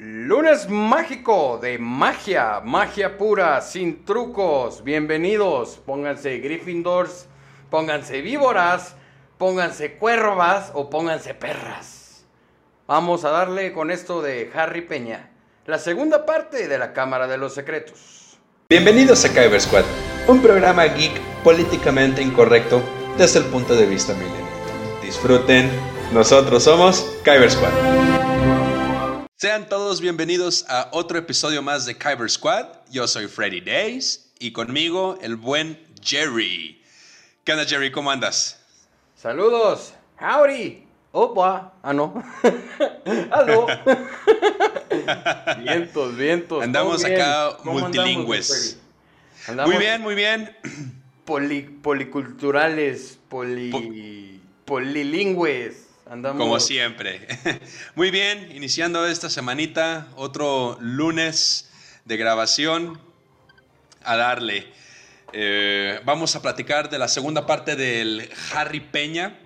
Lunes mágico de magia, magia pura, sin trucos. Bienvenidos. Pónganse Gryffindors, pónganse víboras, pónganse cuervas o pónganse perras. Vamos a darle con esto de Harry Peña, la segunda parte de la Cámara de los Secretos. Bienvenidos a Kyber Squad, un programa geek políticamente incorrecto desde el punto de vista milenial. Disfruten, nosotros somos Kyber Squad. Sean todos bienvenidos a otro episodio más de Kyber Squad. Yo soy Freddy Days y conmigo el buen Jerry. ¿Qué onda Jerry? ¿Cómo andas? Saludos. Howdy. Opa. Ah, no. Aló. vientos, vientos. Andamos acá ¿Cómo multilingües. andamos, Freddy? Andamos Muy bien, muy bien. poli- policulturales, poli, polilingües. Como siempre. Muy bien, iniciando esta semanita, otro lunes de grabación. A darle. Eh, vamos a platicar de la segunda parte del Harry Peña.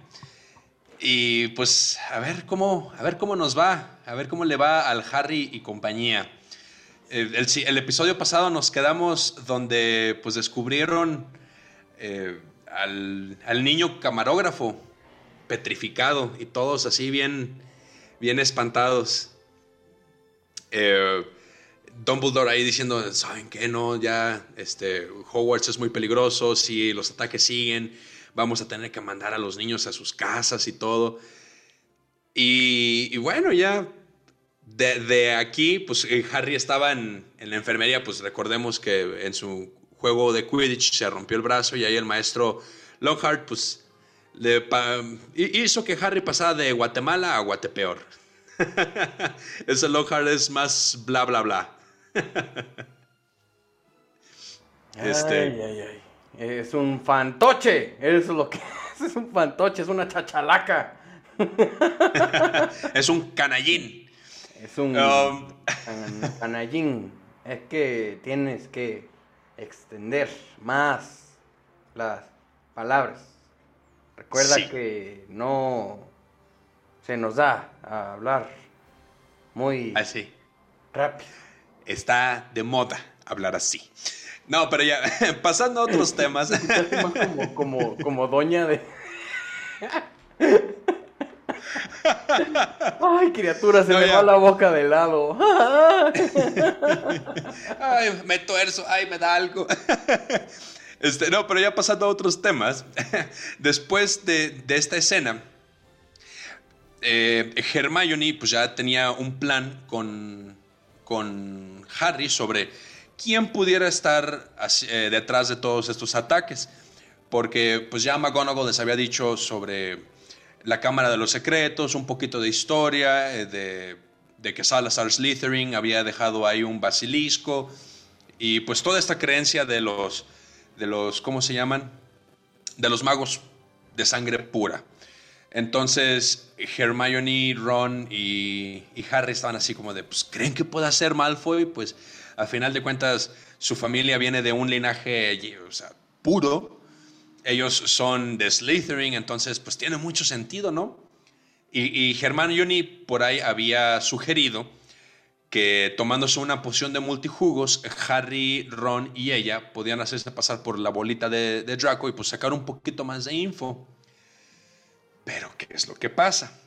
Y pues a ver cómo, a ver cómo nos va, a ver cómo le va al Harry y compañía. Eh, el episodio pasado nos quedamos donde pues descubrieron eh, al, al niño camarógrafo petrificado y todos así bien, bien espantados. Eh, Dumbledore ahí diciendo, ¿saben qué? No, ya este, Hogwarts es muy peligroso, si los ataques siguen, vamos a tener que mandar a los niños a sus casas y todo. Y, bueno, ya de, de aquí, pues eh, Harry estaba en, en la enfermería, pues recordemos que en su juego de Quidditch se rompió el brazo y ahí el maestro Lockhart, pues le pa- hi- hizo que Harry pasara de Guatemala a Guatepeor. Ese Lockhart es más bla bla bla. Este- Ay, ay, ay. Es un fantoche. Eso es lo que es. Es un fantoche, es una chachalaca. Es un canallín. Es un Um, can- canallín. Es que tienes que extender más las palabras. Recuerda Sí. que no se nos da a hablar muy así. rápido. Está de moda hablar así. No, pero ya, pasando a otros temas. Más como, como, como doña de. Ay, criatura, se No, me ya. va la boca de lado. Ay, me tuerzo, ay, me da algo. Este, no, pero ya pasando a otros temas, después de, de esta escena, eh, Hermione pues ya tenía un plan con, con Harry sobre quién pudiera estar eh, detrás de todos estos ataques. Porque pues ya McGonagall les había dicho sobre la Cámara de los Secretos, un poquito de historia, eh, de, de que Salazar Slytherin había dejado ahí un basilisco y pues toda esta creencia de los, de los, ¿cómo se llaman? De los magos de sangre pura. Entonces Hermione, Ron y, Harry estaban así como de, pues, ¿creen que pueda ser Malfoy? Pues al final de cuentas su familia viene de un linaje, o sea, puro. Ellos son de Slytherin, entonces pues tiene mucho sentido, ¿no? Y, y Hermione por ahí había sugerido que tomándose una poción de multijugos, Harry, Ron y ella podían hacerse pasar por la bolita de, Draco y pues sacar un poquito más de info. Pero, ¿qué es lo que pasa?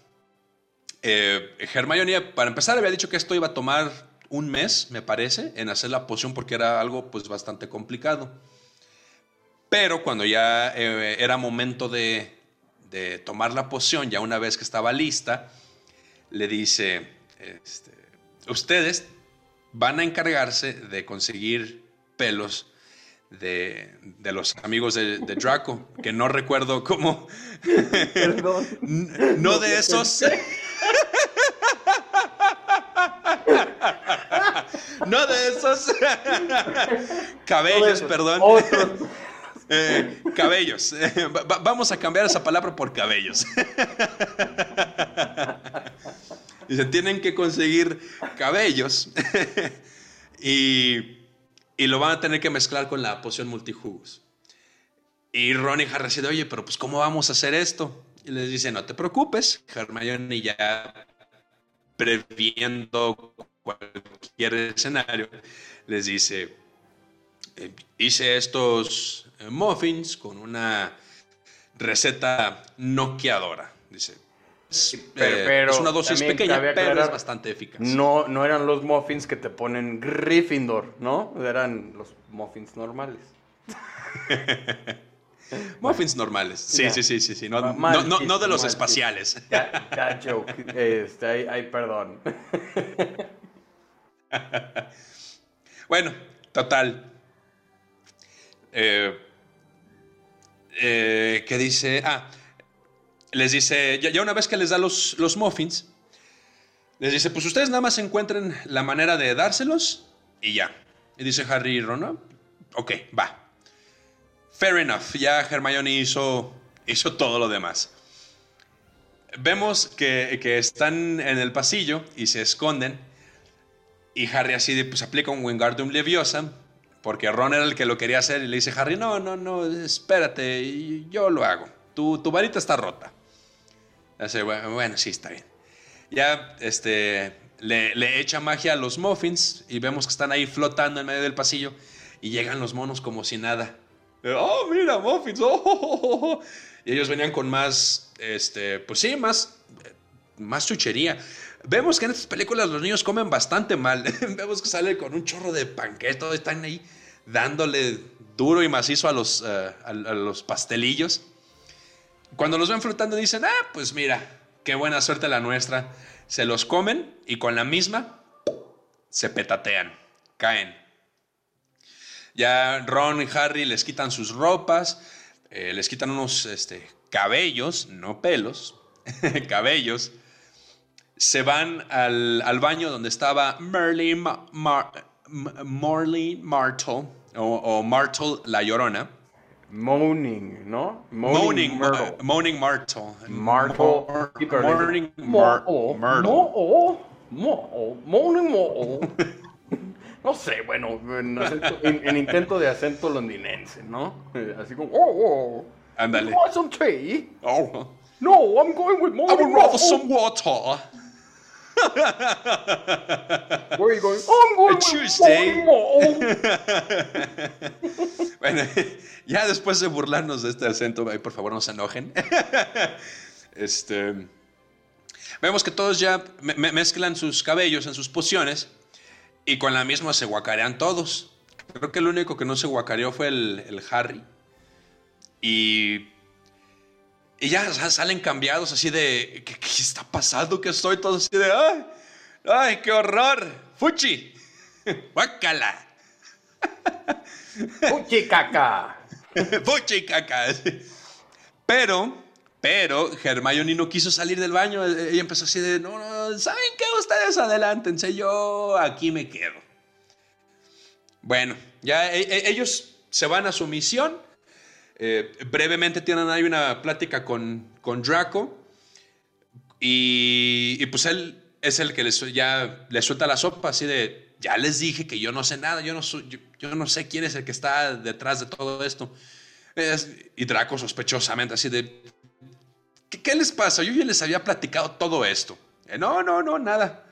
Eh, Hermione, para empezar, había dicho que esto iba a tomar un mes, me parece, en hacer la poción porque era algo pues bastante complicado. Pero cuando ya eh, era momento de, de tomar la poción, ya una vez que estaba lista, le dice, este, ustedes van a encargarse de conseguir pelos de, de los amigos de, de Draco, que no recuerdo cómo, Perdón. No de esos... No de esos cabellos, perdón. Eh, cabellos. Va- va- vamos a cambiar esa palabra por cabellos. Dice, tienen que conseguir cabellos y, y lo van a tener que mezclar con la poción multijugos. Y Ron y Harry oye, pero pues ¿cómo vamos a hacer esto? Y les dice, no te preocupes, Hermione ya previendo cual- cualquier escenario, les dice, eh, hice estos eh, muffins con una receta noqueadora. Dice, Pero- eh, pero es una dosis pequeña, pero es bastante eficaz. No, no eran los muffins que te ponen Gryffindor, ¿no? Eran los muffins normales. Muffins normales. Sí, sí, sí, sí, sí. No, no, de los espaciales. Ya, ya, joke. Este, ay, ay, perdón. Bueno, total. Eh, eh, ¿Qué dice? Ah, les dice, ya, una vez que les da los, los muffins, les dice, pues ustedes nada más encuentren la manera de dárselos y ya. Y dice Harry y Ron, "Ah, ok, va. Fair enough, ya Hermione hizo, hizo todo lo demás. Vemos que, que están en el pasillo y se esconden. Y Harry así pues aplica un Wingardium Leviosa, porque Ron era el que lo quería hacer y le dice Harry, no, no, no, espérate, yo lo hago. Tu, tu varita está rota. Bueno, sí, está bien. Ya, este, le, le echa magia a los muffins y vemos que están ahí flotando en medio del pasillo y llegan los monos como si nada. Oh, mira, muffins. oh, oh, oh, oh". Y ellos venían con más, este, pues sí, más, más chuchería. Vemos que en estas películas los niños comen bastante mal. Vemos que sale con un chorro de panqueques, todos están ahí dándole duro y macizo a los, eh, a los pastelillos. Cuando los ven flotando dicen, ah, pues mira, qué buena suerte la nuestra. Se los comen y con la misma se petatean, caen. Ya Ron y Harry les quitan sus ropas, eh, les quitan unos este, cabellos, no pelos, cabellos. Se van al, al baño donde estaba Merlin, Ma- Mar- Martle, o, o la Llorona. Moaning, ¿no? Moaning, Myrtle. uh, Moaning Martle. Martle. Mor- Sí, pero le dice, Morning Mar- Mo- Myrtle. Mo- Mo- Moaning Mo- No sé, bueno, en, acento- en- en intento de acento londinense, ¿no? Así como, oh, oh. Ándale. You want some tea? Oh, No, I'm going with I Moaning would rather some water. Where are you going? I'm going with Tuesday. Mo- Bueno, ya después de burlarnos de este acento, por favor no se enojen. Este, vemos que todos ya me- me- mezclan sus cabellos en sus pociones y con la misma se guacarean todos. Creo que el único que no se guacareó fue el, el Harry. Y, y ya sa- salen cambiados así de, ¿qué, qué está pasando? Que estoy todo así de, ¡ay! ¡Ay, qué horror! ¡Fuchi! ¡Guácala! Uchi caca. Fuchi caca. Pero, pero Hermione no quiso salir del baño. Ella empezó así de, no, no, ¿saben qué? Ustedes adelántense, yo aquí me quedo. Bueno, ya e- e- ellos se van a su misión. Eh, brevemente tienen ahí una plática con, con Draco. Y, pues él es el que les, ya le suelta la sopa así de, ya les dije que yo no sé nada, yo no, yo, no sé quién es el que está detrás de todo esto. Es- y Draco sospechosamente así de, ¿qué, qué les pasa? Yo ya les había platicado todo esto. "Eh, no, no, no, nada.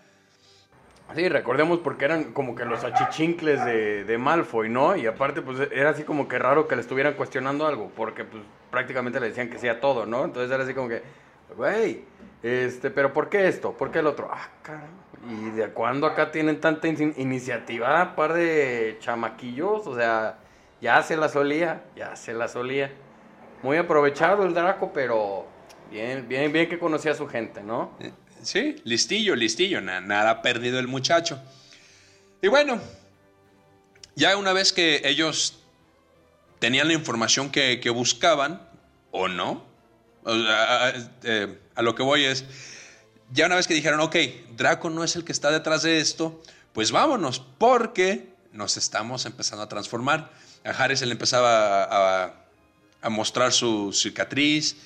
Sí, recordemos porque eran como que los achichincles de, Malfoy, ¿no? Y aparte, pues era así como que raro que le estuvieran cuestionando algo, porque pues prácticamente le decían que sea todo, ¿no? Entonces era así como que, güey, este, pero ¿por qué esto? ¿Por qué el otro? Ah, caramba. ¿Y de cuándo acá tienen tanta in- iniciativa? Par de chamaquillos, o sea, ya se la solía, ya se la solía. Muy aprovechado el Draco, pero bien, bien, bien que conocía a su gente, ¿no? Sí, listillo, listillo, na- nada perdido el muchacho. Y bueno, ya una vez que ellos tenían la información que, que buscaban, o no, sea, a, lo que voy es, ya una vez que dijeron, ok, Draco no es el que está detrás de esto, pues vámonos, porque nos estamos empezando a transformar. A Harry se le empezaba a mostrar su cicatriz,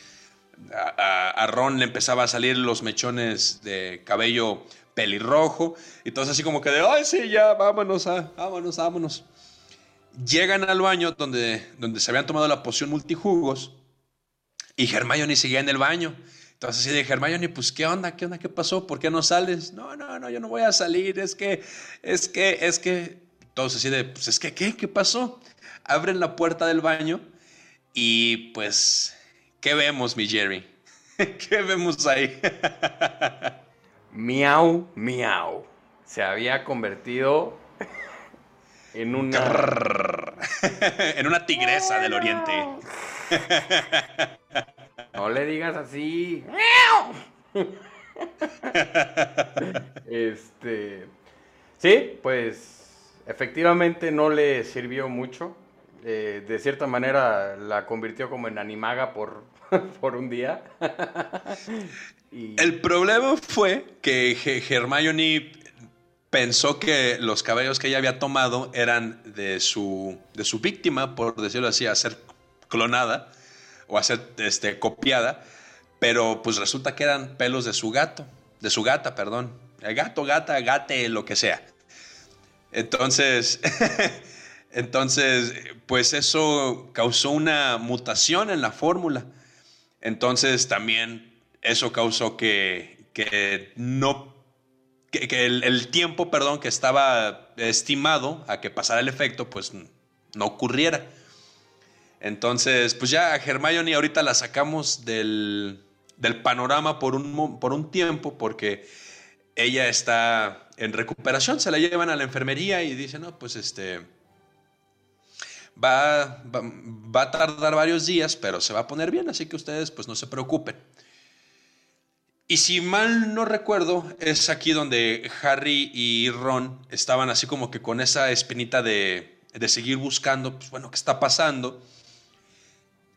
a, Ron le empezaba a salir los mechones de cabello pelirrojo, y todos así como que de, ay, sí, ya, vámonos, ah, vámonos, vámonos. Llegan al baño donde, donde se habían tomado la poción multijugos, y Hermione seguía en el baño. Entonces así de Hermione, pues ¿qué onda? ¿Qué onda? ¿Qué pasó? ¿Por qué no sales? No, no, no, yo no voy a salir, es que, es que, es que, todos así de, pues es que, ¿qué? ¿Qué pasó? Abren la puerta del baño y pues, ¿qué vemos, mi Jerry? ¿Qué vemos ahí? miau, miau. Se había convertido en una... en una tigresa del oriente. No le digas así. este. Sí, pues efectivamente no le sirvió mucho. Eh, de cierta manera la convirtió como en animaga por, por un día. El problema fue que Hermione pensó que los cabellos que ella había tomado eran de su, de su víctima, por decirlo así, a ser clonada o a ser este, copiada, pero pues resulta que eran pelos de su gato, de su gata, perdón. El gato, gata, gate, lo que sea. Entonces, entonces, pues eso causó una mutación en la fórmula. Entonces también eso causó que, que no que, el, tiempo, perdón, que estaba estimado a que pasara el efecto, pues no ocurriera. Entonces, pues ya a Hermione ahorita la sacamos del, panorama por un, por un tiempo porque ella está en recuperación, se la llevan a la enfermería y dicen, no, pues este, va, va, va, a tardar varios días, pero se va a poner bien, así que ustedes pues no se preocupen. Y si mal no recuerdo, es aquí donde Harry y Ron estaban así como que con esa espinita de, de seguir buscando, pues bueno, ¿qué está pasando?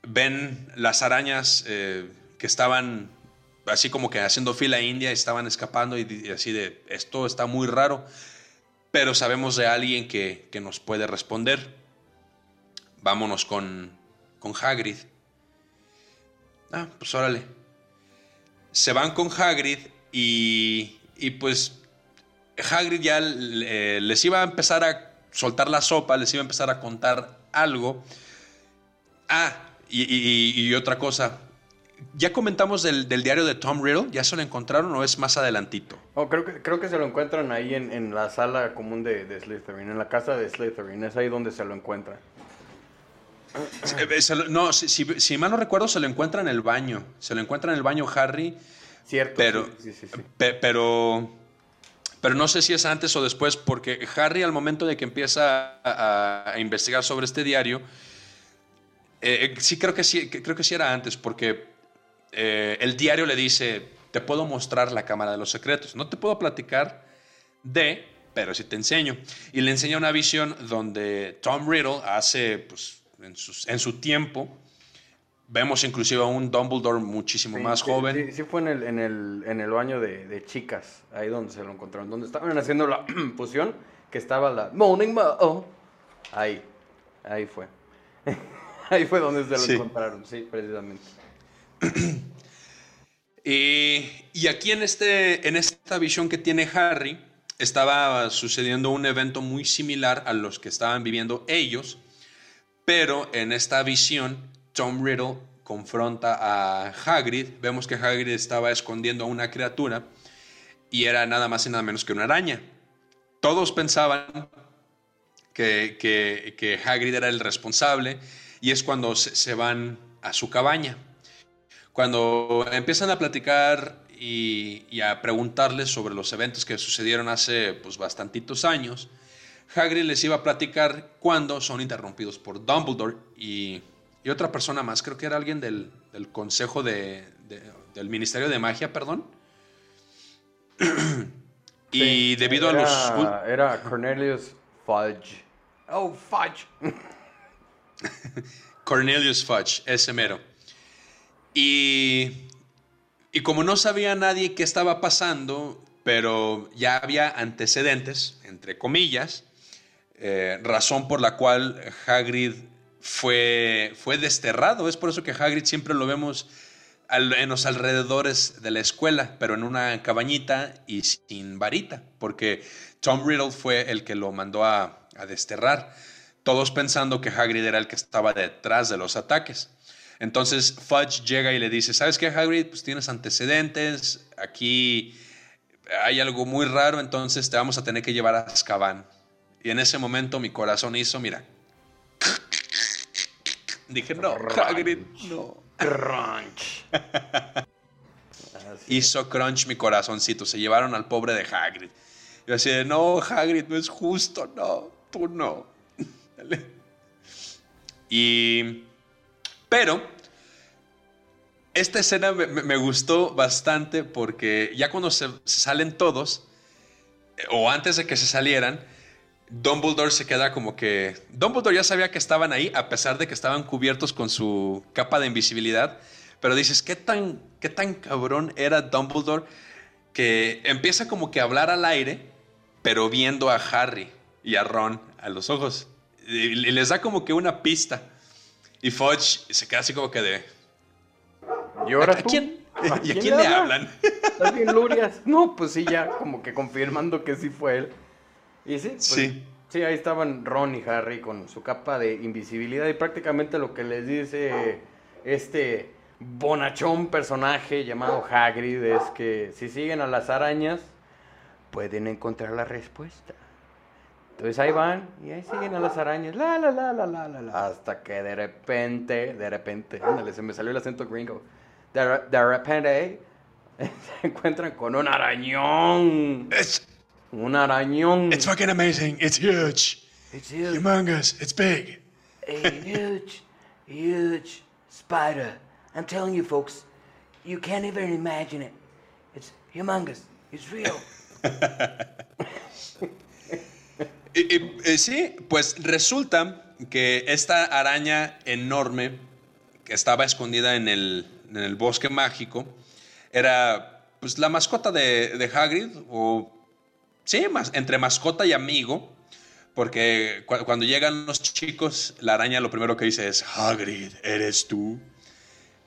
ven las arañas eh, que estaban así como que haciendo fila india, estaban escapando y, así de, esto está muy raro, pero sabemos de alguien que, nos puede responder. Vámonos con, con Hagrid. Ah, pues órale. Se van con Hagrid y, y pues Hagrid ya eh, les iba a empezar a soltar la sopa, les iba a empezar a contar algo. Ah, y, otra cosa, ya comentamos del, diario de Tom Riddle, ¿ya se lo encontraron o es más adelantito? Oh, creo, que, creo que se lo encuentran ahí en, la sala común de, de, Slytherin, en la casa de Slytherin, es ahí donde se lo encuentran. Eh, no, si, si, mal no recuerdo, se lo encuentra en el baño. Se lo encuentra en el baño Harry. Cierto. Pero, pero, pero no sé si es antes o después, porque Harry al momento de que empieza a investigar sobre este diario, eh, eh, sí, creo que sí, creo que sí era antes, porque eh, el diario le dice, te puedo mostrar la Cámara de los Secretos. No te puedo platicar de, pero sí te enseño. Y le enseña una visión donde Tom Riddle hace, pues, en, su tiempo, vemos inclusive a un Dumbledore muchísimo más joven. Sí, fue en el, en el, en el baño de, de, chicas, ahí donde se lo encontraron, donde estaban haciendo la fusión, que estaba la Morning Mo. Ahí, ahí fue. Ahí fue donde se lo encontraron, sí, precisamente. y, aquí en, este, en esta visión que tiene Harry, estaba sucediendo un evento muy similar a los que estaban viviendo ellos, pero en esta visión, Tom Riddle confronta a Hagrid. Vemos que Hagrid estaba escondiendo a una criatura y era nada más y nada menos que una araña. Todos pensaban que, que, Hagrid era el responsable y es cuando se, van a su cabaña. Cuando empiezan a platicar y, a preguntarles sobre los eventos que sucedieron hace pues bastantitos años, Hagrid les iba a platicar cuando son interrumpidos por Dumbledore y, otra persona más, creo que era alguien del, Consejo de, del Ministerio de Magia, perdón. y debido a los... Era Cornelius Fudge. Oh, Fudge. Cornelius Fudge, ese mero. Y, y como no sabía nadie qué estaba pasando, pero ya había antecedentes, entre comillas, eh, razón por la cual Hagrid fue, fue desterrado. Es por eso que Hagrid siempre lo vemos en los alrededores de la escuela, pero en una cabañita y sin varita, porque Tom Riddle fue el que lo mandó a desterrar todos pensando que Hagrid era el que estaba detrás de los ataques. Entonces Fudge llega y le dice, ¿sabes qué, Hagrid? Pues tienes antecedentes, aquí hay algo muy raro, entonces te vamos a tener que llevar a Azkaban. Y en ese momento mi corazón hizo, mira. Dije, no, Hagrid, no. Crunch. Hizo crunch mi corazoncito. Se llevaron al pobre de Hagrid. Yo así de, no, Hagrid, no es justo, no, tú no. y pero esta escena me, gustó bastante porque ya cuando se, salen todos, eh, o antes de que se salieran, Dumbledore se queda como que... Dumbledore ya sabía que estaban ahí a pesar de que estaban cubiertos con su capa de invisibilidad, pero dices, ¿qué tan, qué tan cabrón era Dumbledore que empieza como que a hablar al aire, pero viendo a Harry y a Ron a los ojos? Y les da como que una pista. Y Fudge se queda así como que de. ¿Y ahora ¿A, quién? ¿Y a quién, le, hablan? ¿Estás bien, Lurias? No, pues sí, ya como que confirmando que sí fue él. Y sí, pues, sí. Sí, ahí estaban Ron y Harry con su capa de invisibilidad y prácticamente lo que les dice este bonachón personaje llamado Hagrid es que si siguen a las arañas pueden encontrar la respuesta. Entonces ahí van y ahí siguen a las arañas, la la la la la la, la hasta que de repente, de repente, ándale, se me salió el acento gringo. De, de repente se encuentran con un arañón. It's, un arañón. It's fucking amazing. It's huge. It's huge. Humongous. It's big. A huge, huge spider. I'm telling you, folks, you can't even imagine it. It's humongous. It's real. Y, sí, pues resulta que esta araña enorme que estaba escondida en el, bosque mágico era pues la mascota de, Hagrid, o sí, más, entre mascota y amigo, porque cuando llegan los chicos, la araña lo primero que dice es, Hagrid, ¿eres tú?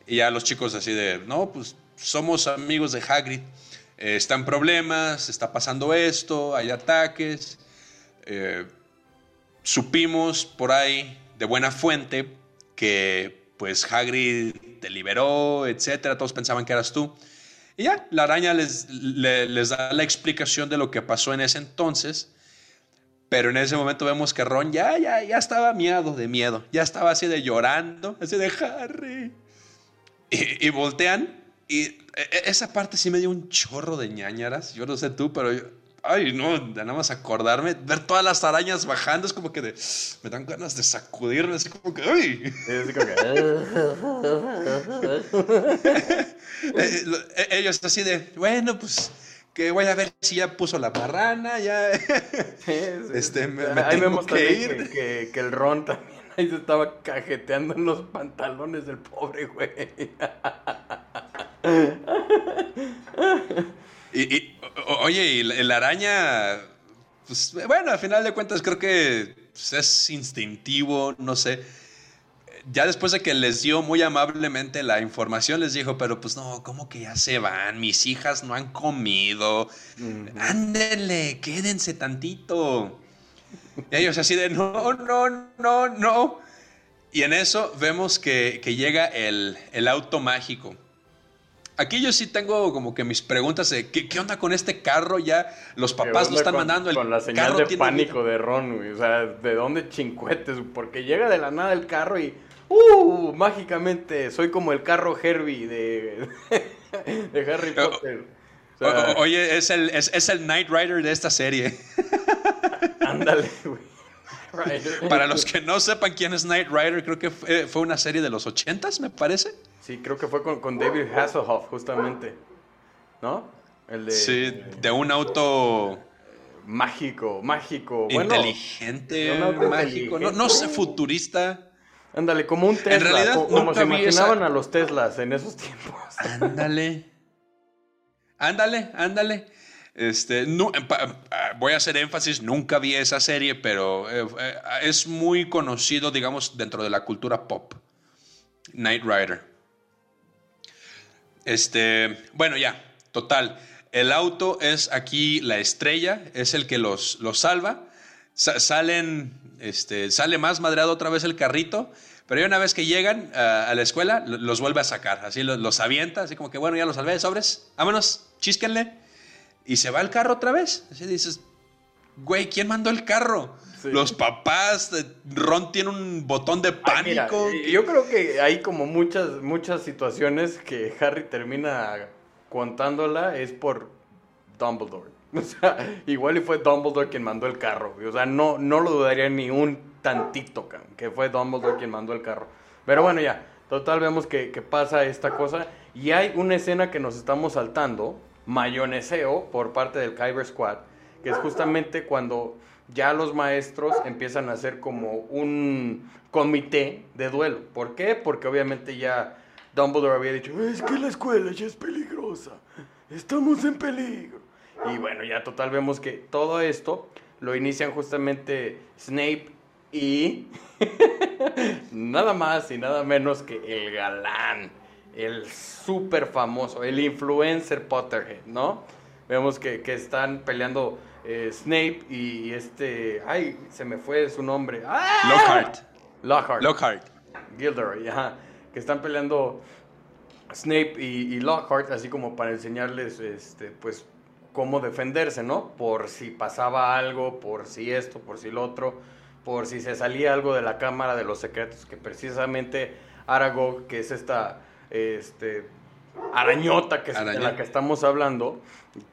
Y ya los chicos así de, no, pues somos amigos de Hagrid, eh, están problemas, está pasando esto, hay ataques. Eh, supimos por ahí de buena fuente que pues Hagrid te liberó, etcétera, todos pensaban que eras tú. Y ya, la araña les, les, da la explicación de lo que pasó en ese entonces, pero en ese momento vemos que Ron ya, ya, ya estaba miado de miedo, ya estaba así de llorando, así de Harry. Y, voltean y e, e, esa parte sí me dio un chorro de ñañaras, yo no sé tú, pero Ay, no, nada más acordarme, ver todas las arañas bajando, es como que de, me dan ganas de sacudirme, así como que, ¡ay! Es como que... Eh, eh, ellos así de, bueno, pues, que voy a ver si ya puso la barrana, ya... este, me, ahí vemos que ir. Que, que, el Ron también ahí se estaba cajeteando en los pantalones del pobre güey. y oye, y la, araña, pues bueno, al final de cuentas creo que pues, es instintivo, no sé. Ya después de que les dio muy amablemente la información, les dijo, pero pues no, ¿cómo que ya se van? Mis hijas no han comido. Ándenle, quédense tantito. Y ellos así de, no, no, no, no. Y en eso vemos que, llega el, el auto mágico. Aquí yo sí tengo como que mis preguntas de ¿qué, qué onda con este carro? Ya los papás lo están mandando. El con la señal de pánico de Ron, güey. O sea, ¿de dónde chincuetes? Porque llega de la nada el carro y. ¡Uh! Mágicamente soy como el carro Herbie de, de Harry Potter. oye, es el, es, es el Knight Rider de esta serie. Ándale, güey. Para los que no sepan quién es Knight Rider, creo que fue, fue una serie de los 80s, me parece. Sí, creo que fue con, David Hasselhoff, justamente. ¿No? El de, sí, de un auto mágico, mágico. Inteligente, mágico. No, sé, futurista. Ándale, como un Tesla. En realidad, como, se imaginaban a los Teslas en esos tiempos. Ándale. ándale, ándale. Este, no, voy a hacer énfasis, nunca vi esa serie, pero eh, eh, es muy conocido, digamos, dentro de la cultura pop. Knight Rider. Este, bueno, ya, total. El auto es aquí la estrella, es el que los, los salva. salen este, sale más madreado otra vez el carrito, pero ya una vez que llegan ah, a la escuela, los vuelve a sacar, así los, avienta, así como que bueno, ya los salvé, sobres, vámonos, chísquenle, y se va el carro otra vez. Así dices, güey, ¿quién mandó el carro? Los papás, eh, Ron tiene un botón de pánico. yo creo que hay como muchas, muchas situaciones que Harry termina contándola es por Dumbledore. O sea, igual y fue Dumbledore quien mandó el carro. O sea, no, no lo dudaría ni un tantito, que fue Dumbledore quien mandó el carro. Pero bueno, ya. Total, vemos que, que pasa esta cosa. Y hay una escena que nos estamos saltando, mayoneseo, por parte del Kyber Squad, que es justamente cuando ya los maestros empiezan a hacer como un comité de duelo. ¿Por qué? Porque obviamente ya Dumbledore había dicho, es que la escuela ya es peligrosa, estamos en peligro. Y bueno, ya total vemos que todo esto lo inician justamente Snape y nada más y nada menos que el galán, el súper famoso, el influencer Potterhead, ¿no? Vemos que, que están peleando eh, Snape y este. Ay, se me fue su nombre. ¡Ah! Lockhart. Lockhart. Lockhart. Gilderoy, ajá. Que están peleando Snape y, Lockhart, así como para enseñarles, este, pues, cómo defenderse, ¿no? Por si pasaba algo, por si esto, por si lo otro, por si se salía algo de la Cámara de los Secretos, que precisamente Aragog, que es esta, este, arañota que es de la que estamos hablando,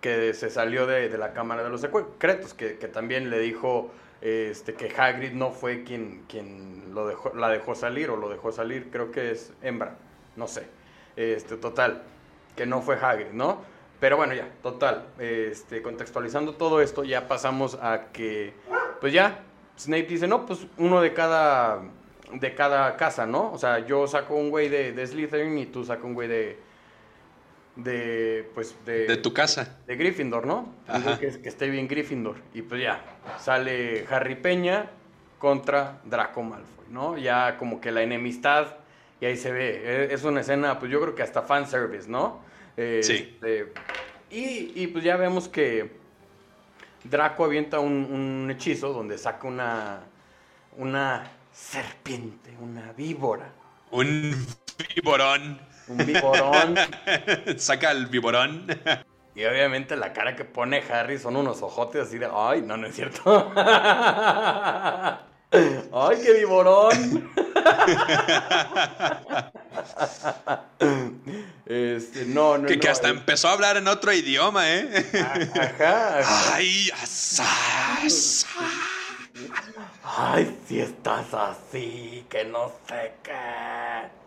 que se salió de, la Cámara de los Secretos, que, que también le dijo este, que Hagrid no fue quien, quien lo dejó, la dejó salir o lo dejó salir, creo que es hembra, no sé. Este, total, que no fue Hagrid, ¿no? Pero bueno, ya, total, este, contextualizando todo esto, ya pasamos a que, pues ya, Snape dice, no, pues uno de cada, de cada casa, ¿no? O sea, yo saco un güey de, de Slytherin y tú sacas un güey de, de, pues, de... De tu casa. De Gryffindor, ¿no? Que, que esté bien Gryffindor. Y pues ya, sale Harry Peña contra Draco Malfoy, ¿no? Ya como que la enemistad, y ahí se ve. E, es una escena, pues yo creo que hasta fanservice, ¿no? sí. Este, y, pues ya vemos que Draco avienta un, un hechizo donde saca una, una serpiente, una víbora. Un víborón un viborón. Saca el viborón. Y obviamente la cara que pone Harry son unos ojotes así de, ay, no, no es cierto. ay, qué viborón. este, no, no, que, que hasta empezó a hablar en otro idioma, ¿eh? Ajá. ajá. Ay, asas. Ay, si estás así, que no sé qué.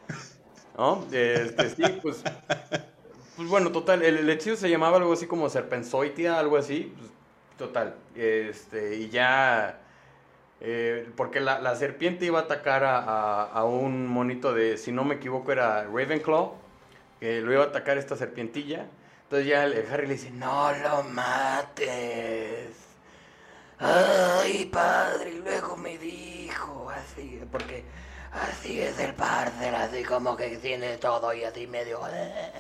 ¿No? Este, sí, pues, pues bueno, total, el, hechizo se llamaba algo así como serpenzoitia, algo así, pues, total, este, y ya, eh, porque la, serpiente iba a atacar a, un monito de, si no me equivoco, era Ravenclaw, que lo iba a atacar esta serpientilla, entonces ya el, Harry le dice, no lo mates. Ay, padre, y luego me dijo así, porque Así es el parcel, así como que tiene todo y así medio. Eh.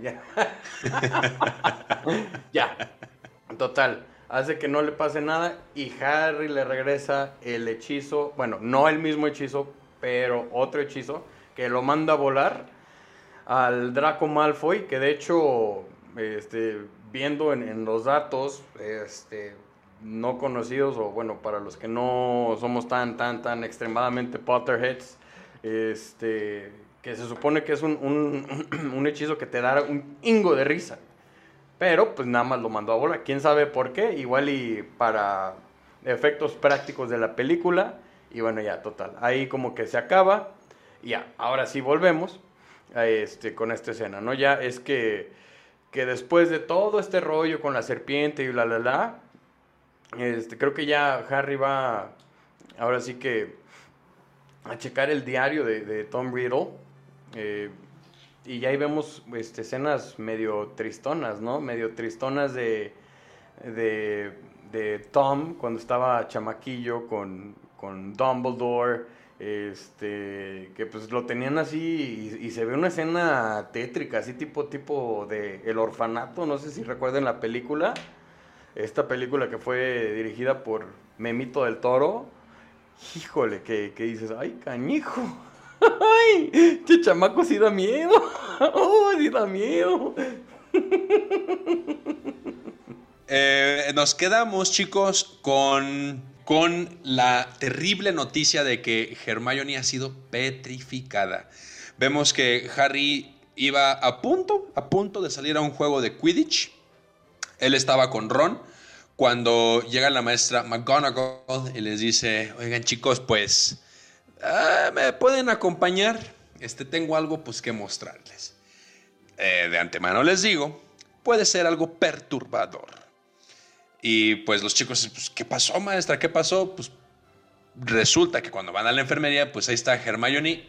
Ya. ya. Total. Hace que no le pase nada y Harry le regresa el hechizo. Bueno, no el mismo hechizo, pero otro hechizo que lo manda a volar al Draco Malfoy. Que de hecho, este, viendo en, en los datos, este, no conocidos o bueno, para los que no somos tan, tan, tan extremadamente Potterheads, este, que se supone que es un, un, hechizo que te da un ingo de risa. Pero pues nada más lo mandó a bola. ¿Quién sabe por qué? Igual y para efectos prácticos de la película. Y bueno, ya, total. Ahí como que se acaba. Ya, ahora sí volvemos a este, con esta escena, ¿no? Ya es que, que después de todo este rollo con la serpiente y la la la, este, creo que ya Harry va, ahora sí que, a checar el diario de, Tom Riddle. Eh, y ya ahí vemos este, escenas medio tristonas, ¿no? Medio tristonas de, de, Tom cuando estaba chamaquillo con, con Dumbledore. Este, que pues lo tenían así y, se ve una escena tétrica, así tipo, tipo de El Orfanato, no sé si recuerden la película esta película que fue dirigida por Memito del Toro, híjole, que, que dices, ay, cañijo. Ay, este chamaco da miedo. Oh, sí da miedo. Eh, nos quedamos, chicos, con, con la terrible noticia de que Hermione ha sido petrificada. Vemos que Harry iba a punto, a punto de salir a un juego de Quidditch. Él estaba con Ron cuando llega la maestra McGonagall y les dice, oigan chicos, pues, ah, ¿me pueden acompañar? Este, tengo algo pues que mostrarles. Eh, de antemano les digo, puede ser algo perturbador. Y pues los chicos, pues, ¿qué pasó, maestra? ¿Qué pasó? Pues resulta que cuando van a la enfermería, pues ahí está Hermione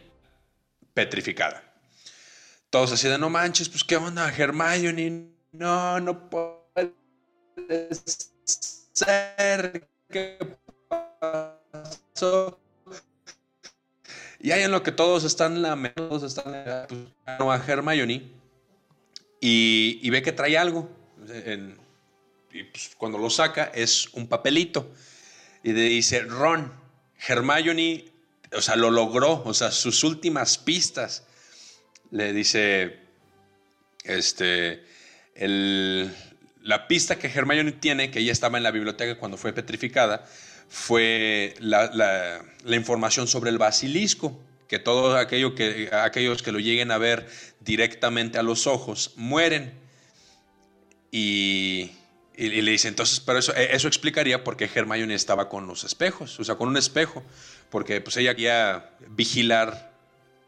petrificada. Todos así de, no manches, pues qué onda, Hermione, no, no puede ser, ¿qué pasó? Y ahí en lo que todos están lamentando, están pues, a Hermione y, y ve que trae algo y pues, cuando lo saca es un papelito. Y le dice, Ron, Hermione, o sea, lo logró, o sea, sus últimas pistas. Le dice, este, la pista que Hermione tiene, que ella estaba en la biblioteca cuando fue petrificada, fue la, información sobre el basilisco, que todos que, aquellos que lo lleguen a ver directamente a los ojos mueren. Y, le dice, entonces, pero eso, eh, eso explicaría por qué Hermione estaba con los espejos, o sea, con un espejo, porque pues ella quería vigilar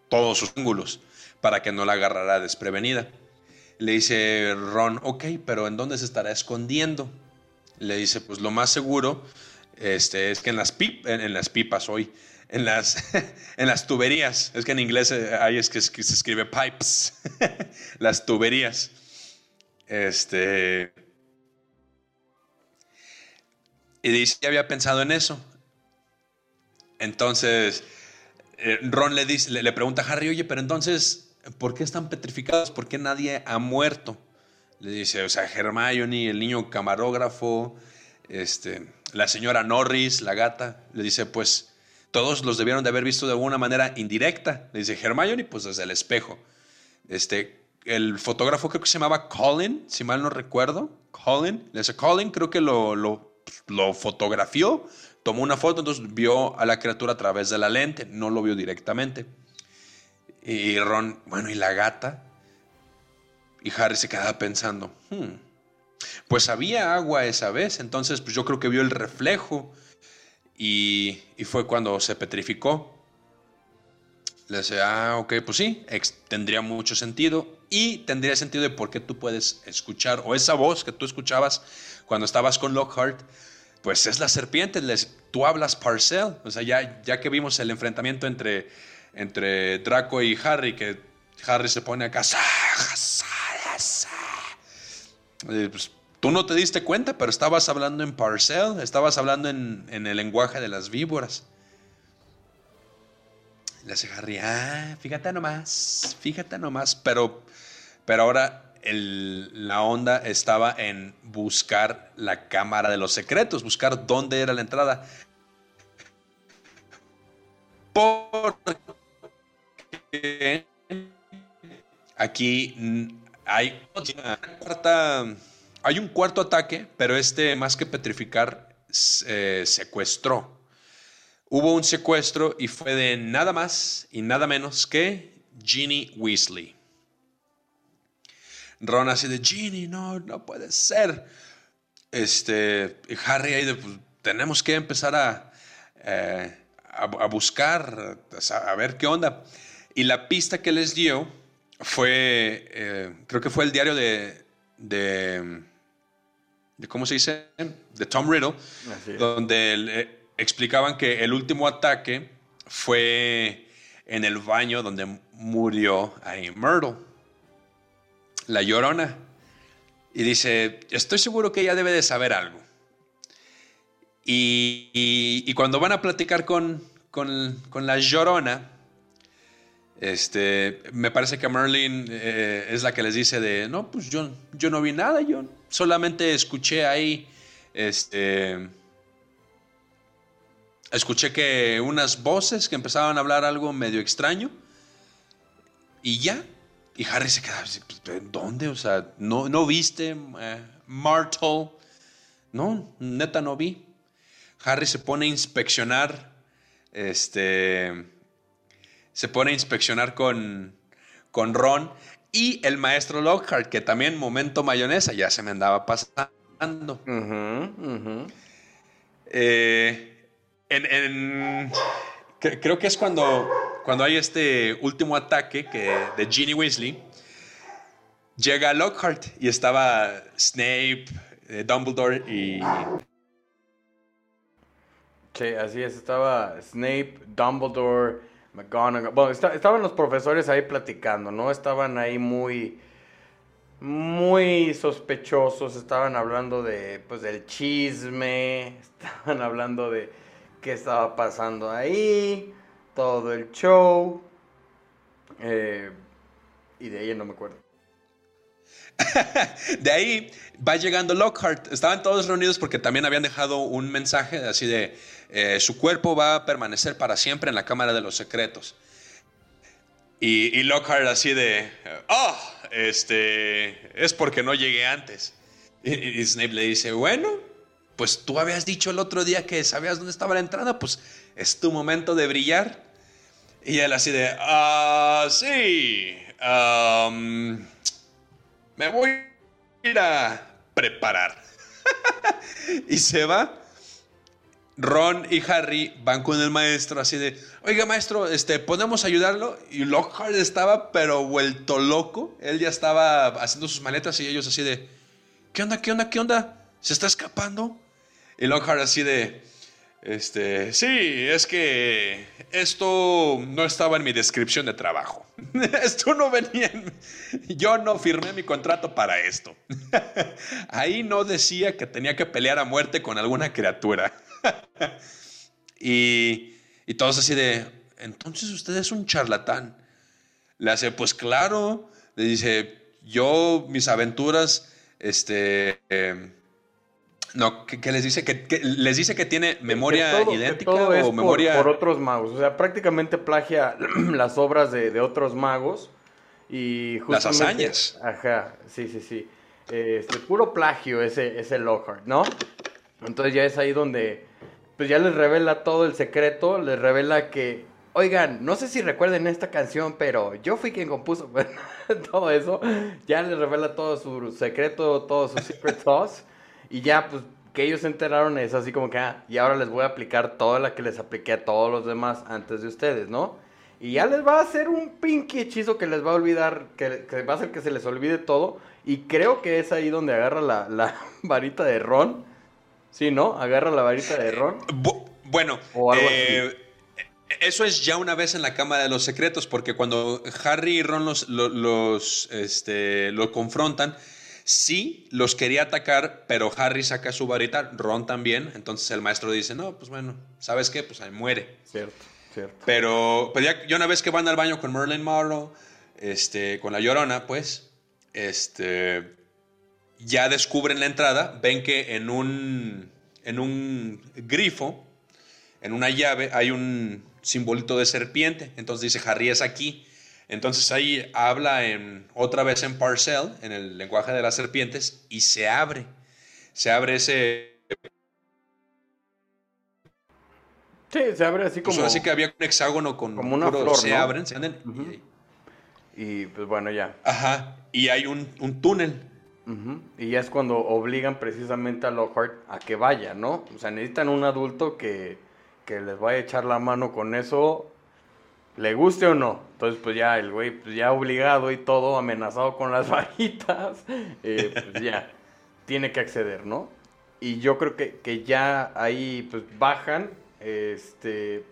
todos sus ángulos para que no la agarrara desprevenida. Le dice Ron, ok, pero ¿en dónde se estará escondiendo? Le dice, pues lo más seguro este, es que en las, pip, en, las pipas hoy, en las, en las tuberías, es que en inglés eh, ahí es que se escribe pipes, las tuberías. Este, y dice, ya había pensado en eso. Entonces, eh, Ron le, dice, le, pregunta a Harry, oye, pero entonces, ¿por qué están petrificados? ¿Por qué nadie ha muerto? Le dice, o sea, Hermione, el niño camarógrafo, este, la señora Norris, la gata. Le dice, pues, todos los debieron de haber visto de alguna manera indirecta. Le dice, Hermione, pues desde el espejo. Este, el fotógrafo creo que se llamaba Colin, si mal no recuerdo. Colin, le dice, Colin creo que lo, lo lo fotografió, tomó una foto, entonces vio a la criatura a través de la lente, no lo vio directamente. Y Ron, bueno, ¿y la gata? Y Harry se quedaba pensando, hmm, pues había agua esa vez, entonces pues yo creo que vio el reflejo y, fue cuando se petrificó. Le decía, ah, ok, pues sí, tendría mucho sentido y tendría sentido de por qué tú puedes escuchar, o esa voz que tú escuchabas cuando estabas con Lockhart, pues es la serpiente, les, tú hablas Parcel, o sea, ya, ya que vimos el enfrentamiento entre, entre Draco y Harry, que Harry se pone acá, pues, tú no te diste cuenta, pero estabas hablando en Parcel, estabas hablando en, en el lenguaje de las víboras. Le hace Harry, ah, fíjate nomás, fíjate nomás, pero, pero ahora la onda estaba en buscar la cámara de los secretos, buscar dónde era la entrada. Porque aquí hay, un cuarto ataque, pero este más que petrificar, eh, secuestró. Hubo un secuestro y fue de nada más y nada menos que Ginny Weasley. Ron así de Ginny, no, no puede ser. Este, Harry ahí de, pues, tenemos que empezar a, eh, a, buscar, a, ver qué onda. Y la pista que les dio fue, eh, creo que fue el diario de, de, ¿cómo se dice? De Tom Riddle, donde eh, explicaban que el último ataque fue en el baño donde murió ahí Myrtle la llorona. Y dice, estoy seguro que ella debe de saber algo. Y, cuando van a platicar con, con, la llorona, este, me parece que Merlin eh, es la que les dice de, no, pues yo, yo no vi nada, yo solamente escuché ahí, este, escuché que unas voces que empezaban a hablar algo medio extraño y ya. Y Harry se queda, pues, ¿dónde? O sea, ¿no, no viste eh, Martel? No, neta no vi. Harry se pone a inspeccionar, este, se pone a inspeccionar con, con Ron y el maestro Lockhart, que también momento mayonesa, ya se me andaba pasando. Eh, creo que es cuando, cuando hay este último ataque que, de Ginny Weasley. Llega Lockhart y estaba Snape, eh, Dumbledore y... Sí, así es, estaba Snape, Dumbledore, McGonagall. Bueno, estaban los profesores ahí platicando, ¿no? Estaban ahí muy muy sospechosos, estaban hablando de pues del chisme, estaban hablando de qué estaba pasando ahí, todo el show. Eh, y de ahí no me acuerdo. de ahí va llegando Lockhart. Estaban todos reunidos porque también habían dejado un mensaje así de eh, su cuerpo va a permanecer para siempre en la Cámara de los Secretos. Y, Lockhart así de, oh, este, es porque no llegué antes. Y, Snape le dice, bueno, pues tú habías dicho el otro día que sabías dónde estaba la entrada, pues es tu momento de brillar. Y él así de, ah, sí, me voy a ir a preparar. y se va Ron y Harry van con el maestro así de, oiga maestro, este, ¿podemos ayudarlo? Y Lockhart estaba pero vuelto loco. Él ya estaba haciendo sus maletas y ellos así de, ¿qué onda, qué onda, qué onda? ¿Se está escapando? Y Lockhart así de, este, sí, es que esto no estaba en mi descripción de trabajo. esto no venía en... Yo no firmé mi contrato para esto. Ahí no decía que tenía que pelear a muerte con alguna criatura. y, y todos así de, entonces usted es un charlatán. Le hace, pues claro, le dice, yo, mis aventuras, este... Em, no, ¿qué, les dice? ¿Que, les dice que tiene memoria idéntica o memoria...? Por, otros magos. O sea, prácticamente plagia las obras de, otros magos. Y Las hazañas. Ajá, sí, sí, sí. Este, puro plagio ese, ese Lockhart, ¿no? Entonces ya es ahí donde pues ya les revela todo el secreto, les revela que, oigan, no sé si recuerden esta canción, pero yo fui quien compuso todo eso, ya les revela todo su secreto, todo su secret sauce, y ya pues que ellos se enteraron es así como que, ah, y ahora les voy a aplicar toda la que les apliqué a todos los demás antes de ustedes, ¿no? Y ya les va a hacer un pinky hechizo que les va a olvidar, que, va a hacer que se les olvide todo. Y creo que es ahí donde agarra la, la varita de Ron Sí, ¿no? Agarra la varita de Ron. bueno, eh, eso es ya una vez en la Cámara de los Secretos, porque cuando Harry y Ron los, los, este, lo confrontan, sí los quería atacar, pero Harry saca su varita, Ron también, entonces el maestro dice, no, pues bueno, ¿sabes qué? Pues ahí muere. Cierto, cierto. Pero pues ya, una vez que van al baño con Merlin Monroe, este, con la Llorona, pues, este ya descubren la entrada, ven que en un, en un grifo, en una llave, hay un simbolito de serpiente. Entonces dice, Harry es aquí. Entonces ahí habla en, otra vez en Parcel, en el lenguaje de las serpientes, y se abre. Se abre ese... Sí, se abre así como... así que había un hexágono con... Como una flor, Se abren, se y, pues bueno, ya. Ajá, y hay un, un túnel y ya es cuando obligan precisamente a Lockhart a que vaya, ¿no? O sea, necesitan un adulto que, les vaya a echar la mano con eso, le guste o no. Entonces, pues ya el güey, pues ya obligado y todo, amenazado con las varitas, eh, pues ya tiene que acceder, ¿no? Y yo creo que, que ya ahí, pues bajan, este,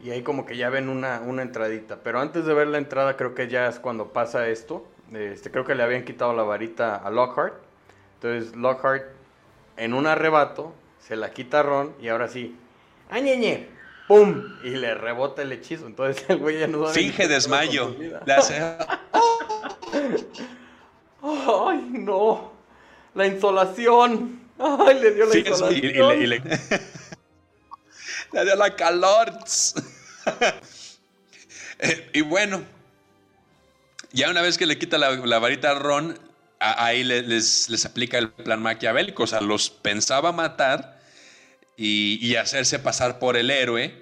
y ahí como que ya ven una, una entradita. Pero antes de ver la entrada, creo que ya es cuando pasa esto este, creo que le habían quitado la varita a Lockhart. Entonces Lockhart, en un arrebato, se la quita a Ron y ahora sí, ¡añeñe! ¡Pum! Y le rebota el hechizo. Entonces el güey ya no sabe. Finge desmayo. ¡Ay, no! La insolación. ¡Ay, le dio la insolación! Le dio la calor. Eh, y bueno, ya una vez que le quita la, varita a Ron, ahí les, les, aplica el plan maquiavélico. O sea, los pensaba matar y, hacerse pasar por el héroe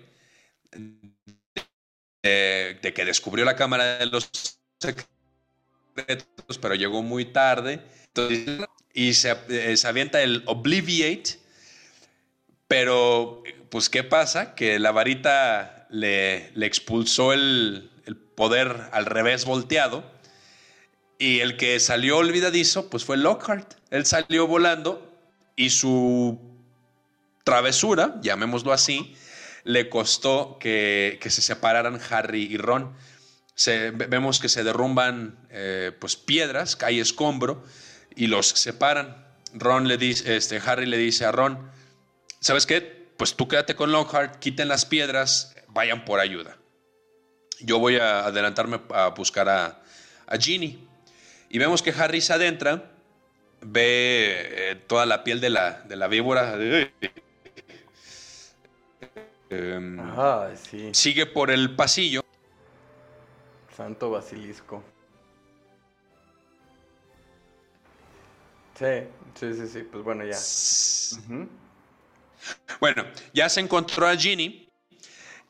de, que descubrió la cámara de los secretos, pero llegó muy tarde. y se, eh, se avienta el Obliviate, pero pues ¿qué pasa? Que la varita le, le expulsó el, el, poder al revés volteado y el que salió olvidadizo pues fue Lockhart. Él salió volando y su travesura, llamémoslo así, le costó que, que se separaran Harry y Ron vemos que se derrumban eh, pues piedras, cae escombro y los separan. Ron le dice, este, Harry le dice a Ron, ¿sabes qué? Pues tú quédate con Lockhart, quiten las piedras, vayan por ayuda. Yo voy a adelantarme a buscar a, a Ginny. Y vemos que Harry se adentra, ve eh, toda la piel de la, de la víbora. Em, sigue por el pasillo Santo Basilisco. Sí, sí, sí, sí, pues bueno, ya. Bueno, ya se encontró a Ginny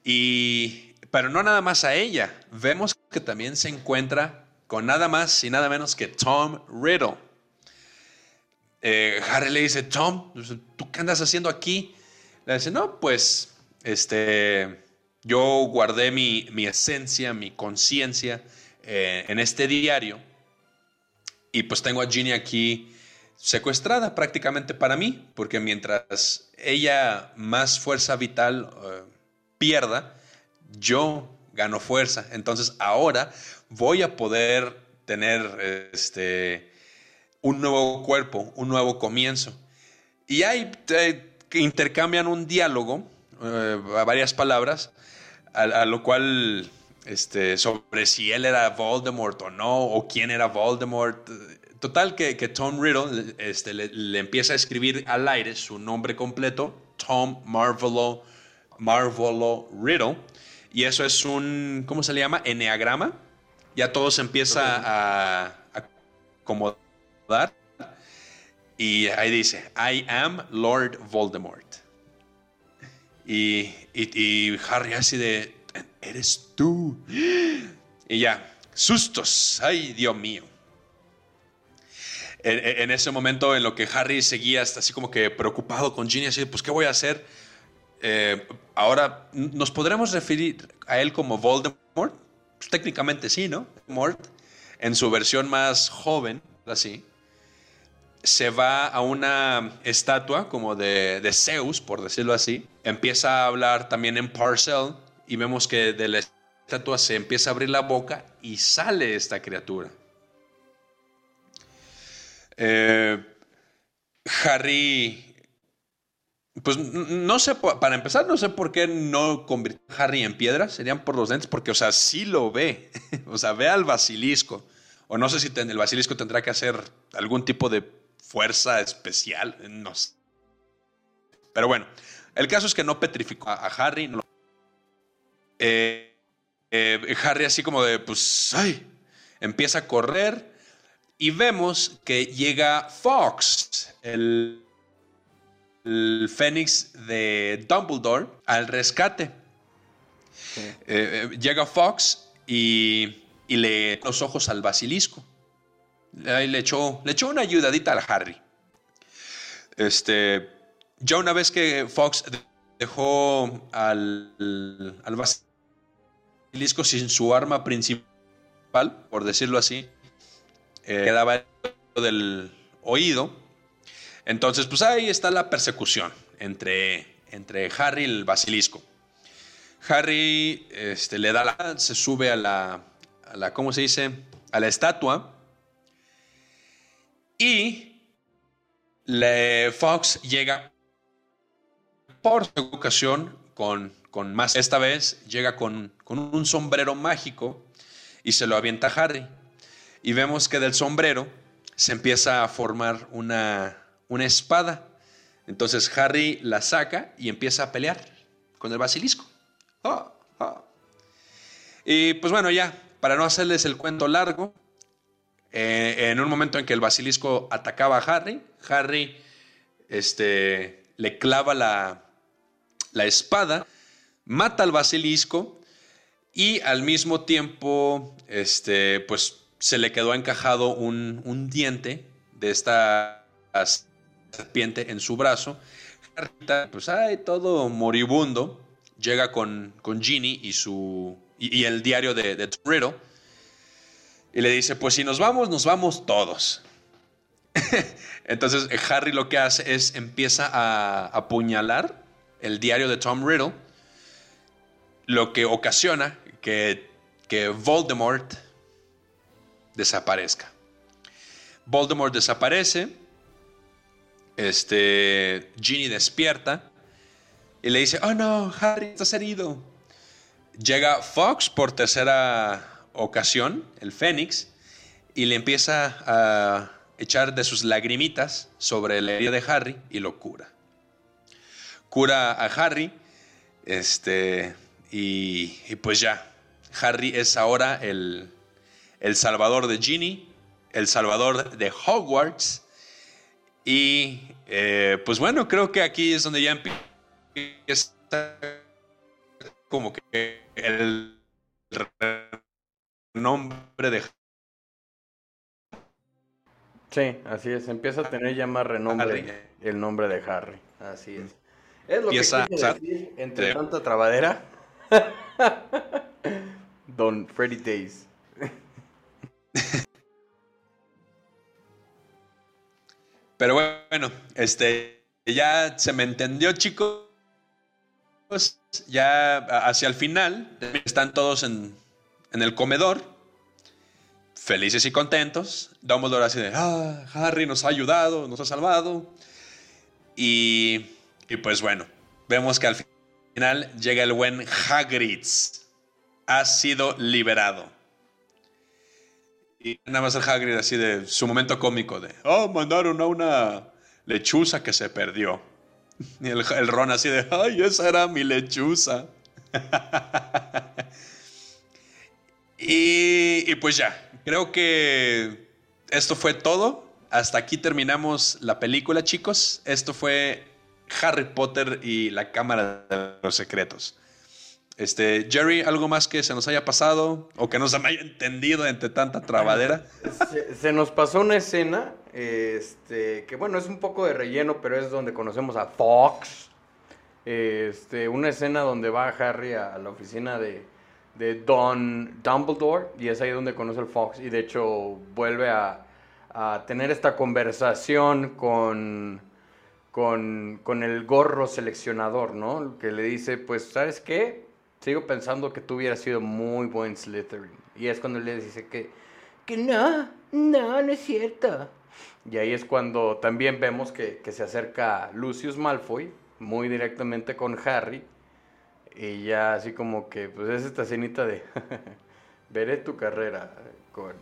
y, pero no nada más a ella, vemos que también se encuentra con nada más y nada menos que Tom Riddle. Eh, Harry le dice, Tom, ¿tú qué andas haciendo aquí? Le dice, no, pues, este, yo guardé mi, esencia, mi conciencia eh, en este diario y pues tengo a Ginny aquí secuestrada prácticamente para mí, porque mientras ella más fuerza vital eh, pierda, yo gano fuerza. Entonces ahora voy a poder tener este, un nuevo cuerpo, un nuevo comienzo. Y ahí eh, intercambian un diálogo, varias palabras, a, lo cual, este, sobre si él era Voldemort o no, o quién era Voldemort. Total que, que Tom Riddle este, le, empieza a escribir al aire su nombre completo, Tom Marvolo, Marvolo Riddle, y eso es un, ¿cómo se le llama? Enneagrama. Ya todo se empieza a, acomodar. Y ahí dice, I am Lord Voldemort. Y, y, Harry así de, eres tú. Y ya, sustos, ay Dios mío. En, ese momento en lo que Harry seguía hasta así como que preocupado con Ginny, así, pues ¿qué voy a hacer? Eh, ahora, ¿nos podremos referir a él como Voldemort? Pues, técnicamente sí, ¿no? Voldemort, en su versión más joven, así se va a una estatua como de, Zeus, por decirlo así. Empieza a hablar también en Parcel y vemos que de la estatua se empieza a abrir la boca y sale esta criatura. Eh, Harry, pues no sé, para empezar, no sé por qué no convirtió a Harry en piedra, serían por los dentes, porque, o sea, sí lo ve, o sea, ve al basilisco, o no sé si el basilisco tendrá que hacer algún tipo de fuerza especial, no sé. Pero bueno, el caso es que no petrificó a, Harry. Eh, eh, Harry así como de, pues, ay, empieza a correr y vemos que llega Fox, el, el Fénix de Dumbledore, al rescate. Eh, llega Fox y, y le los ojos al basilisco. Le echó, le echó una ayudadita al Harry. Este, ya una vez que Fox dejó al, al basilisco sin su arma principal, por decirlo así, eh, quedaba del oído. Entonces, pues ahí está la persecución entre, entre Harry y el basilisco. Harry este, le da la, se sube a la, a la, ¿cómo se dice? A la estatua y Fox llega por segunda ocasión con, con, más. Esta vez llega con, un sombrero mágico y se lo avienta a Harry. Y vemos que del sombrero se empieza a formar una, una espada. Entonces Harry la saca y empieza a pelear con el basilisco. Ah, ah. Y pues bueno, ya, para no hacerles el cuento largo, eh, en un momento en que el basilisco atacaba a Harry, Harry este, le clava la, espada, mata al basilisco y al mismo tiempo este, pues, se le quedó encajado un, diente de esta serpiente en su brazo. Harry, pues, ay, todo moribundo, llega con, con Ginny y, su, y, el diario de, de y le dice, pues si nos vamos, nos vamos todos. Entonces Harry lo que hace es empieza a apuñalar el diario de Tom Riddle, lo que ocasiona que, que Voldemort desaparezca. Voldemort desaparece, este, Ginny despierta y le dice, oh no, Harry, estás herido. Llega Fox por tercera ocasión, el Fénix, y le empieza a echar de sus lagrimitas sobre el herida de Harry y lo cura. Cura a Harry, este, y, pues ya, Harry es ahora el, el salvador de Ginny, el salvador de Hogwarts, y eh, pues bueno, creo que aquí es donde ya empieza como que el nombre de Sí, así es. Empieza a tener ya más renombre el nombre de Harry. Así es. Es lo que quiere decir entre tanta trabadera. Don Freddy Days. Pero bueno, este ya se me entendió, chicos. Ya hacia el final están todos en, en el comedor felices y contentos. Dumbledore así de, ah, Harry nos ha ayudado, nos ha salvado. Y, y pues bueno, vemos que al final llega el buen Hagrid. Ha sido liberado. Y nada más el Hagrid así de su momento cómico de, oh, mandaron a una lechuza que se perdió. Y el, el Ron así de, ay, esa era mi lechuza. y, pues ya, creo que esto fue todo. Hasta aquí terminamos la película, chicos. Esto fue Harry Potter y la Cámara de los Secretos. Este, Jerry, ¿algo más que se nos haya pasado o que no se me haya entendido entre tanta trabadera? Se, nos pasó una escena, este, que bueno, es un poco de relleno, pero es donde conocemos a Fox. Este, una escena donde va Harry a la oficina de, de Don Dumbledore y es ahí donde conoce al Fox y de hecho vuelve a, tener esta conversación con, con, el gorro seleccionador, ¿no? Que le dice, pues, ¿sabes qué? Sigo pensando que tú hubieras sido muy buen Slytherin. Y es cuando le dice que, que no, no, no es cierto. Y ahí es cuando también vemos que, que se acerca Lucius Malfoy muy directamente con Harry y ya así como que, pues es esta cenita de, veré tu carrera con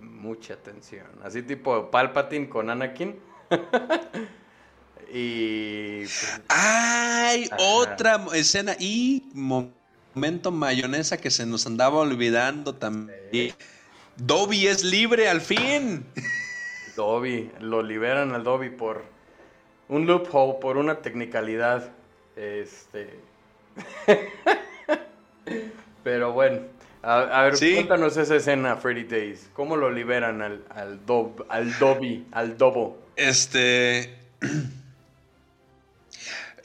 mucha atención. Así tipo Palpatine con Anakin. y... Pues, ¡Ay! Otra escena y momento mayonesa que se nos andaba olvidando también. Dobby es libre al fin. Dobby, lo liberan al Dobby por un loophole, por una technicalidad. Este, Pero bueno, a, ver, cuéntanos esa escena, Freddy Days. ¿Cómo lo liberan al, al, al Dobby, al Dobo? Este.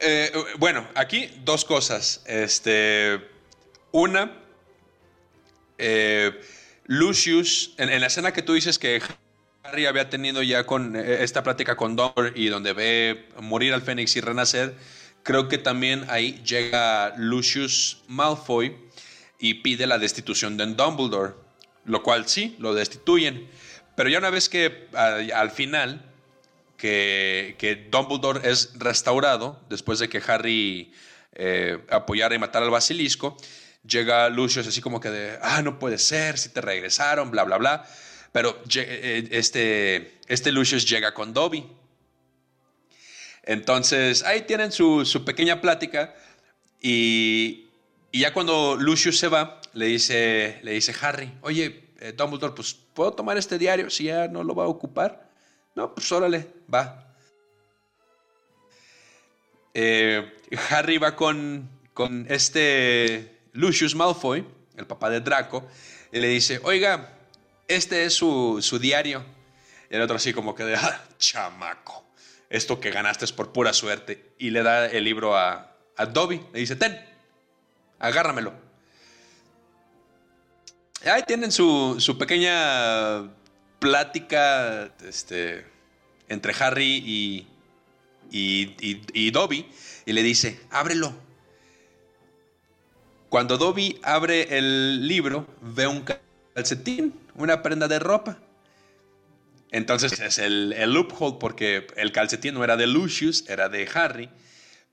Eh, bueno, aquí dos cosas. Este. Una. Eh, Lucius, en, la escena que tú dices que Harry había tenido ya con eh, esta plática con Dumbledore y donde ve morir al Fénix y renacer Creo que también ahí llega Lucius Malfoy y pide la destitución de Dumbledore, lo cual sí, lo destituyen. Pero ya una vez que al final, que, que, Dumbledore es restaurado, después de que Harry eh, apoyara y matara al basilisco, llega Lucius así como que de, ah, no puede ser, si te regresaron, bla, bla, bla. Pero eh, este, este Lucius llega con Dobby entonces, ahí tienen su, pequeña plática Y, y ya cuando Lucius se va, le dice, le dice Harry, oye, eh, Dumbledore, pues, ¿puedo tomar este diario si ya no lo va a ocupar? No, pues órale, va. Eh, Harry va con, con este Lucius Malfoy, el papá de Draco, y le dice, oiga, este es su, su diario. Y el otro así como que de, ah, chamaco, esto que ganaste es por pura suerte. Y le da el libro a, a Dobby, le dice, ten, agárramelo. Ahí tienen su, su pequeña plática este, entre Harry y, y, y, y Dobby y le dice, ábrelo. Cuando Dobby abre el libro, ve un calcetín, una prenda de ropa. Entonces es el, el loophole porque el calcetín no era de Lucius, era de Harry.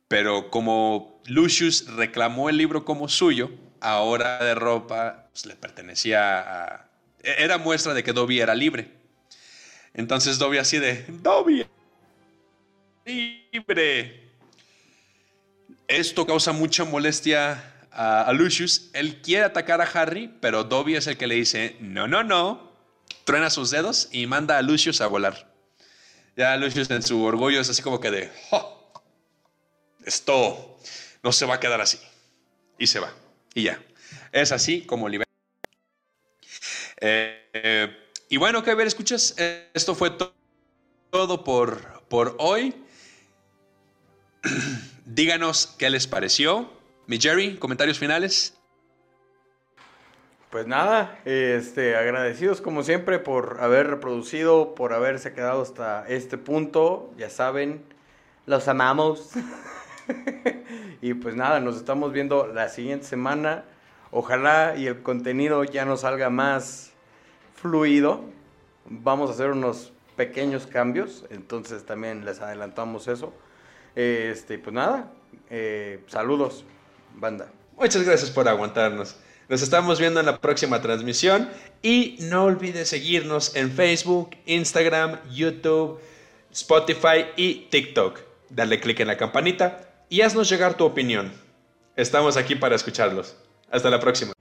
Pero como Lucius reclamó el libro como suyo, ahora de ropa pues, le pertenecía a... Era muestra de que Dobby era libre. Entonces Dobby así de... Dobby, libre. Esto causa mucha molestia a, a, Lucius. Él quiere atacar a Harry, pero Dobby es el que le dice, no, no, no. Truena sus dedos y manda a Lucius a volar. Ya Lucius en su orgullo es así como que de, esto no se va a quedar así. Y se va. Y ya. Es así como libera. Eh, y bueno, que ver, escuchas, esto fue to todo por, por hoy. Díganos qué les pareció. Mi Jerry, comentarios finales. Pues nada, este, agradecidos como siempre por haber reproducido, por haberse quedado hasta este punto. Ya saben, los amamos. y pues nada, nos estamos viendo la siguiente semana. Ojalá y el contenido ya nos salga más fluido. Vamos a hacer unos pequeños cambios, entonces también les adelantamos eso. Este, pues nada, eh, saludos, banda. Muchas gracias por aguantarnos. Nos estamos viendo en la próxima transmisión y no olvides seguirnos en Facebook, Instagram, YouTube, Spotify y TikTok. Dale click en la campanita y haznos llegar tu opinión. Estamos aquí para escucharlos. Hasta la próxima.